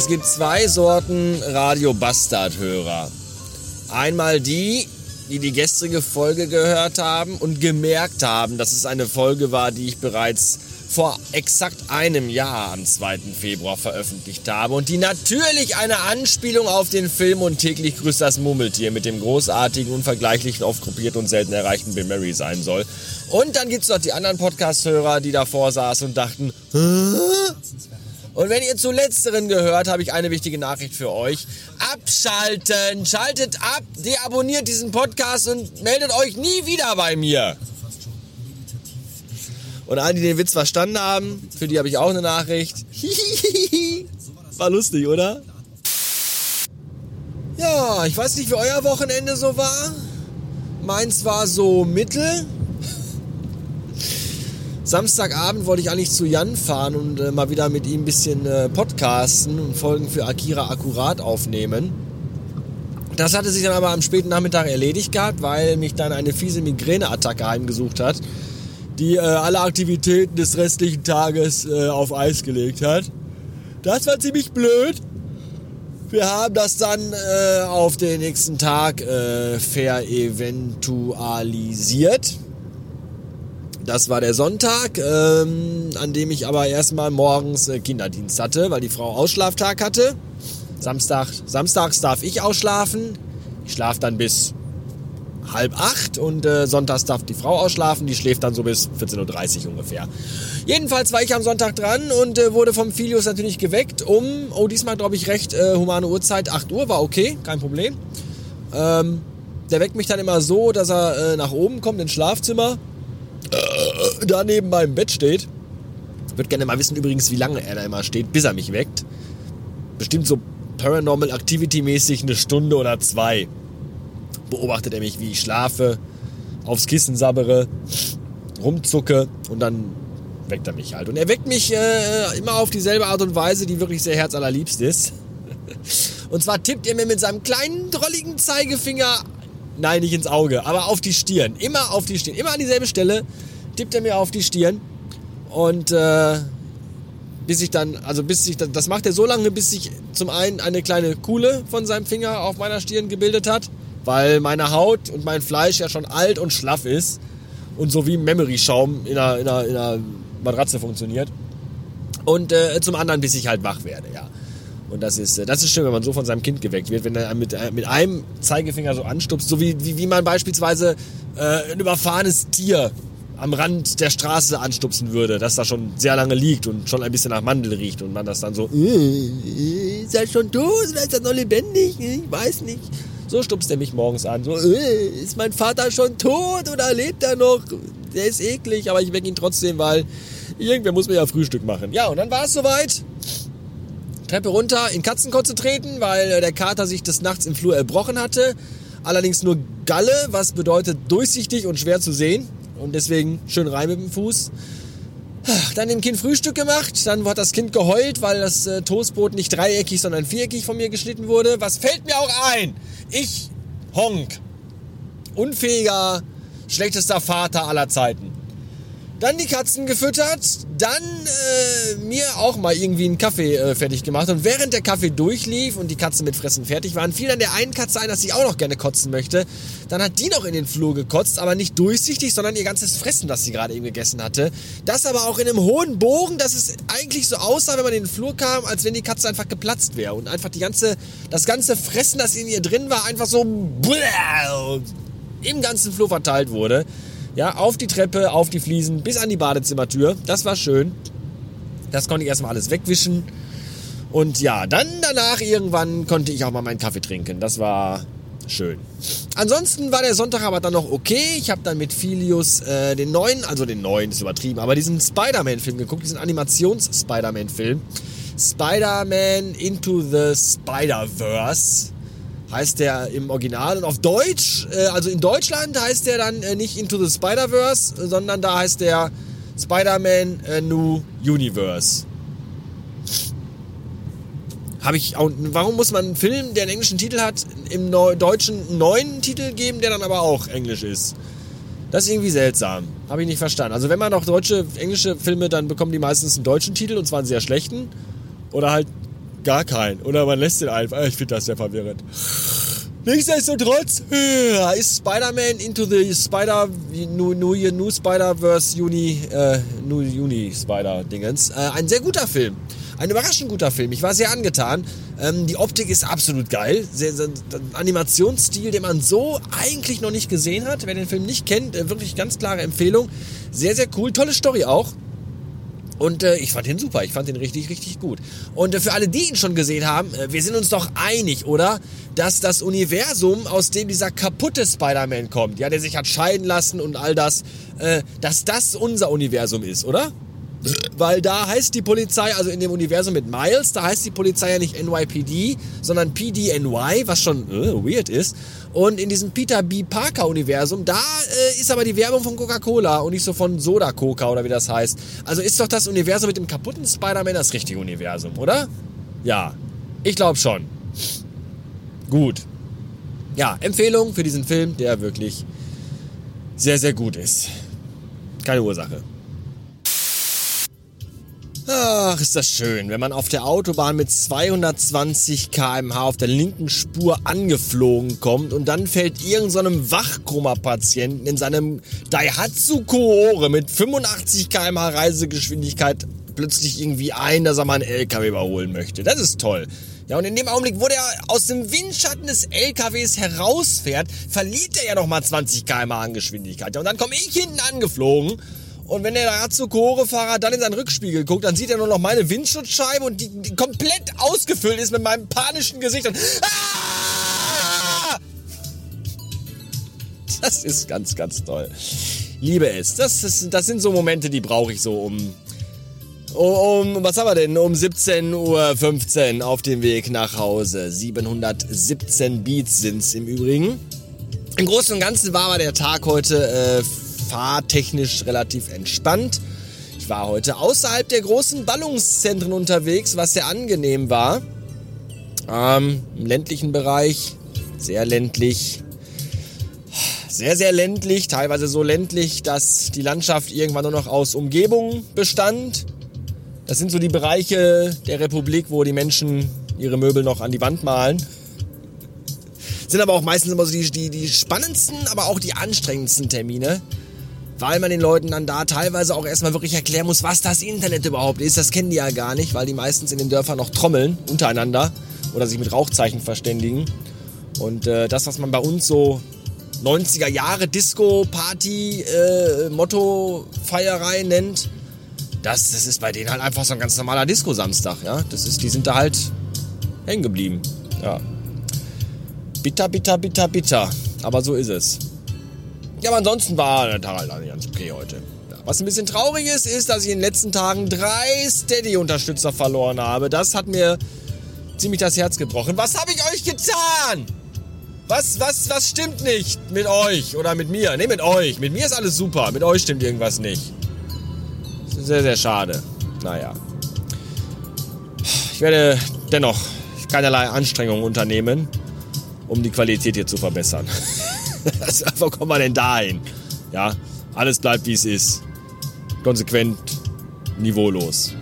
Es gibt zwei Sorten Radio Bastard-Hörer. Einmal die, die die gestrige Folge gehört haben und gemerkt haben, dass es eine Folge war, die ich bereits vor exakt einem Jahr am 2. Februar veröffentlicht habe und die natürlich eine Anspielung auf den Film und täglich grüßt das Mummeltier mit dem großartigen, unvergleichlichen, oft gruppiert und selten erreichten Bill Murray sein soll. Und dann gibt es noch die anderen Podcast-Hörer, die davor saßen und dachten, Hä? Und wenn ihr zu letzteren gehört, habe ich eine wichtige Nachricht für euch. Abschalten, schaltet ab, deabonniert diesen Podcast und meldet euch nie wieder bei mir. Und alle, die den Witz verstanden haben, für die habe ich auch eine Nachricht. War lustig, oder? Ja, ich weiß nicht, wie euer Wochenende so war. Meins war so mittel. Samstagabend wollte ich eigentlich zu Jan fahren und äh, mal wieder mit ihm ein bisschen äh, podcasten und Folgen für Akira Akkurat aufnehmen. Das hatte sich dann aber am späten Nachmittag erledigt gehabt, weil mich dann eine fiese Migräneattacke heimgesucht hat, die äh, alle Aktivitäten des restlichen Tages äh, auf Eis gelegt hat. Das war ziemlich blöd. Wir haben das dann äh, auf den nächsten Tag äh, vereventualisiert. Das war der Sonntag, ähm, an dem ich aber erstmal morgens äh, Kinderdienst hatte, weil die Frau Ausschlaftag hatte. Samstag, samstags darf ich ausschlafen. Ich schlafe dann bis halb acht und äh, sonntags darf die Frau ausschlafen. Die schläft dann so bis 14.30 Uhr ungefähr. Jedenfalls war ich am Sonntag dran und äh, wurde vom Filius natürlich geweckt um, oh diesmal glaube ich recht äh, humane Uhrzeit, 8 Uhr, war okay, kein Problem. Ähm, der weckt mich dann immer so, dass er äh, nach oben kommt ins Schlafzimmer da neben meinem Bett steht. Ich würde gerne mal wissen übrigens, wie lange er da immer steht, bis er mich weckt. Bestimmt so Paranormal Activity mäßig eine Stunde oder zwei. Beobachtet er mich, wie ich schlafe, aufs Kissen sabbere, rumzucke und dann weckt er mich halt. Und er weckt mich äh, immer auf dieselbe Art und Weise, die wirklich sehr herzallerliebst ist. Und zwar tippt er mir mit seinem kleinen, drolligen Zeigefinger Nein, nicht ins Auge, aber auf die Stirn. Immer auf die Stirn. Immer an dieselbe Stelle tippt er mir auf die Stirn. Und äh, bis ich dann, also bis ich, das macht er so lange, bis sich zum einen eine kleine Kuhle von seinem Finger auf meiner Stirn gebildet hat, weil meine Haut und mein Fleisch ja schon alt und schlaff ist und so wie Memory-Schaum in einer, in, einer, in einer Matratze funktioniert. Und äh, zum anderen, bis ich halt wach werde, ja. Und das ist, äh, das ist schön, wenn man so von seinem Kind geweckt wird, wenn er mit, äh, mit einem Zeigefinger so anstupst, so wie, wie, wie man beispielsweise äh, ein überfahrenes Tier am Rand der Straße anstupsen würde, das da schon sehr lange liegt und schon ein bisschen nach Mandel riecht und man das dann so, äh, ist er schon tot oder ist er noch lebendig? Ich weiß nicht. So stupst er mich morgens an, so, äh, ist mein Vater schon tot oder lebt er noch? Der ist eklig, aber ich weck ihn trotzdem, weil irgendwer muss mir ja Frühstück machen. Ja, und dann war es soweit. Treppe runter, in Katzenkotze treten, weil äh, der Kater sich des Nachts im Flur erbrochen hatte. Allerdings nur Galle, was bedeutet durchsichtig und schwer zu sehen. Und deswegen schön rein mit dem Fuß. Dann dem Kind Frühstück gemacht. Dann hat das Kind geheult, weil das äh, Toastbrot nicht dreieckig, sondern viereckig von mir geschnitten wurde. Was fällt mir auch ein? Ich, Honk, unfähiger, schlechtester Vater aller Zeiten. Dann die Katzen gefüttert, dann äh, mir auch mal irgendwie einen Kaffee äh, fertig gemacht. Und während der Kaffee durchlief und die Katzen mit Fressen fertig waren, fiel dann der einen Katze ein, dass sie auch noch gerne kotzen möchte. Dann hat die noch in den Flur gekotzt, aber nicht durchsichtig, sondern ihr ganzes Fressen, das sie gerade eben gegessen hatte. Das aber auch in einem hohen Bogen, dass es eigentlich so aussah, wenn man in den Flur kam, als wenn die Katze einfach geplatzt wäre. Und einfach die ganze, das ganze Fressen, das in ihr drin war, einfach so im ganzen Flur verteilt wurde. Ja, auf die Treppe, auf die Fliesen, bis an die Badezimmertür. Das war schön. Das konnte ich erstmal alles wegwischen. Und ja, dann danach irgendwann konnte ich auch mal meinen Kaffee trinken. Das war schön. Ansonsten war der Sonntag aber dann noch okay. Ich habe dann mit Filius äh, den neuen, also den neuen ist übertrieben, aber diesen Spider-Man-Film geguckt, diesen Animations-Spider-Man-Film. Spider-Man Into the Spider-Verse heißt der im Original. Und auf Deutsch, äh, also in Deutschland heißt der dann äh, nicht Into the Spider-Verse, sondern da heißt der Spider-Man äh, New Universe. Habe ich auch, warum muss man einen Film, der einen englischen Titel hat, im Neu deutschen neuen Titel geben, der dann aber auch englisch ist? Das ist irgendwie seltsam. Habe ich nicht verstanden. Also wenn man auch deutsche, englische Filme, dann bekommen die meistens einen deutschen Titel und zwar einen sehr schlechten. Oder halt gar keinen. Oder man lässt ihn einfach. Ich finde das sehr verwirrend. Nichtsdestotrotz äh, ist Spider-Man Into the Spider New, New Spider-Verse Juni, äh, New Juni Spider-Dingens. Äh, ein sehr guter Film. Ein überraschend guter Film. Ich war sehr angetan. Ähm, die Optik ist absolut geil. Sehr, sehr, Animationsstil, den man so eigentlich noch nicht gesehen hat. Wer den Film nicht kennt, äh, wirklich ganz klare Empfehlung. Sehr, sehr cool. Tolle Story auch. Und äh, ich fand ihn super, ich fand ihn richtig, richtig gut. Und äh, für alle, die ihn schon gesehen haben, äh, wir sind uns doch einig, oder? Dass das Universum, aus dem dieser kaputte Spider-Man kommt, ja, der sich hat scheiden lassen und all das, äh, dass das unser Universum ist, oder? Weil da heißt die Polizei, also in dem Universum mit Miles, da heißt die Polizei ja nicht NYPD, sondern PDNY, was schon äh, weird ist. Und in diesem Peter B. Parker Universum, da äh, ist aber die Werbung von Coca-Cola und nicht so von Soda Coca oder wie das heißt. Also ist doch das Universum mit dem kaputten Spider-Man das richtige Universum, oder? Ja, ich glaube schon. Gut. Ja, Empfehlung für diesen Film, der wirklich sehr, sehr gut ist. Keine Ursache. Ach, ist das schön, wenn man auf der Autobahn mit 220 km/h auf der linken Spur angeflogen kommt und dann fällt irgendeinem so Wachkoma-Patienten in seinem Daihatsu Koore mit 85 km/h Reisegeschwindigkeit plötzlich irgendwie ein, dass er mal einen LKW überholen möchte. Das ist toll. Ja, und in dem Augenblick, wo der aus dem Windschatten des LKWs herausfährt, verliert er ja nochmal 20 km/h an Geschwindigkeit. Ja, und dann komme ich hinten angeflogen und wenn der Azuko-Fahrer dann in seinen Rückspiegel guckt, dann sieht er nur noch meine Windschutzscheibe und die, die komplett ausgefüllt ist mit meinem panischen Gesicht. Und, ah! Das ist ganz, ganz toll. Liebe es. Das, ist, das sind so Momente, die brauche ich so um, um, was haben wir denn? Um 17.15 Uhr auf dem Weg nach Hause. 717 Beats sind's im Übrigen. Im Großen und Ganzen war aber der Tag heute äh, fahrtechnisch relativ entspannt. Ich war heute außerhalb der großen Ballungszentren unterwegs, was sehr angenehm war. Ähm, Im ländlichen Bereich, sehr ländlich. Sehr, sehr ländlich, teilweise so ländlich, dass die Landschaft irgendwann nur noch aus Umgebung bestand. Das sind so die Bereiche der Republik, wo die Menschen ihre Möbel noch an die Wand malen. Sind aber auch meistens immer so die, die, die spannendsten, aber auch die anstrengendsten Termine weil man den Leuten dann da teilweise auch erstmal wirklich erklären muss, was das Internet überhaupt ist. Das kennen die ja gar nicht, weil die meistens in den Dörfern noch trommeln untereinander oder sich mit Rauchzeichen verständigen. Und äh, das, was man bei uns so 90er Jahre Disco, Party, äh, nennt, das, das ist bei denen halt einfach so ein ganz normaler Disco-Samstag. Ja? Die sind da halt hängen geblieben. Ja. Bitter, bitter, bitter, bitter. Aber so ist es. Ja, aber ansonsten war der Tag halt ganz okay heute. Was ein bisschen traurig ist, ist, dass ich in den letzten Tagen drei Steady-Unterstützer verloren habe. Das hat mir ziemlich das Herz gebrochen. Was habe ich euch getan? Was, was, was stimmt nicht mit euch oder mit mir? Ne, mit euch. Mit mir ist alles super. Mit euch stimmt irgendwas nicht. Sehr, sehr schade. Naja. Ich werde dennoch keinerlei Anstrengungen unternehmen, um die Qualität hier zu verbessern. Also, wo kommen wir denn dahin? Ja, alles bleibt wie es ist. Konsequent, niveaulos.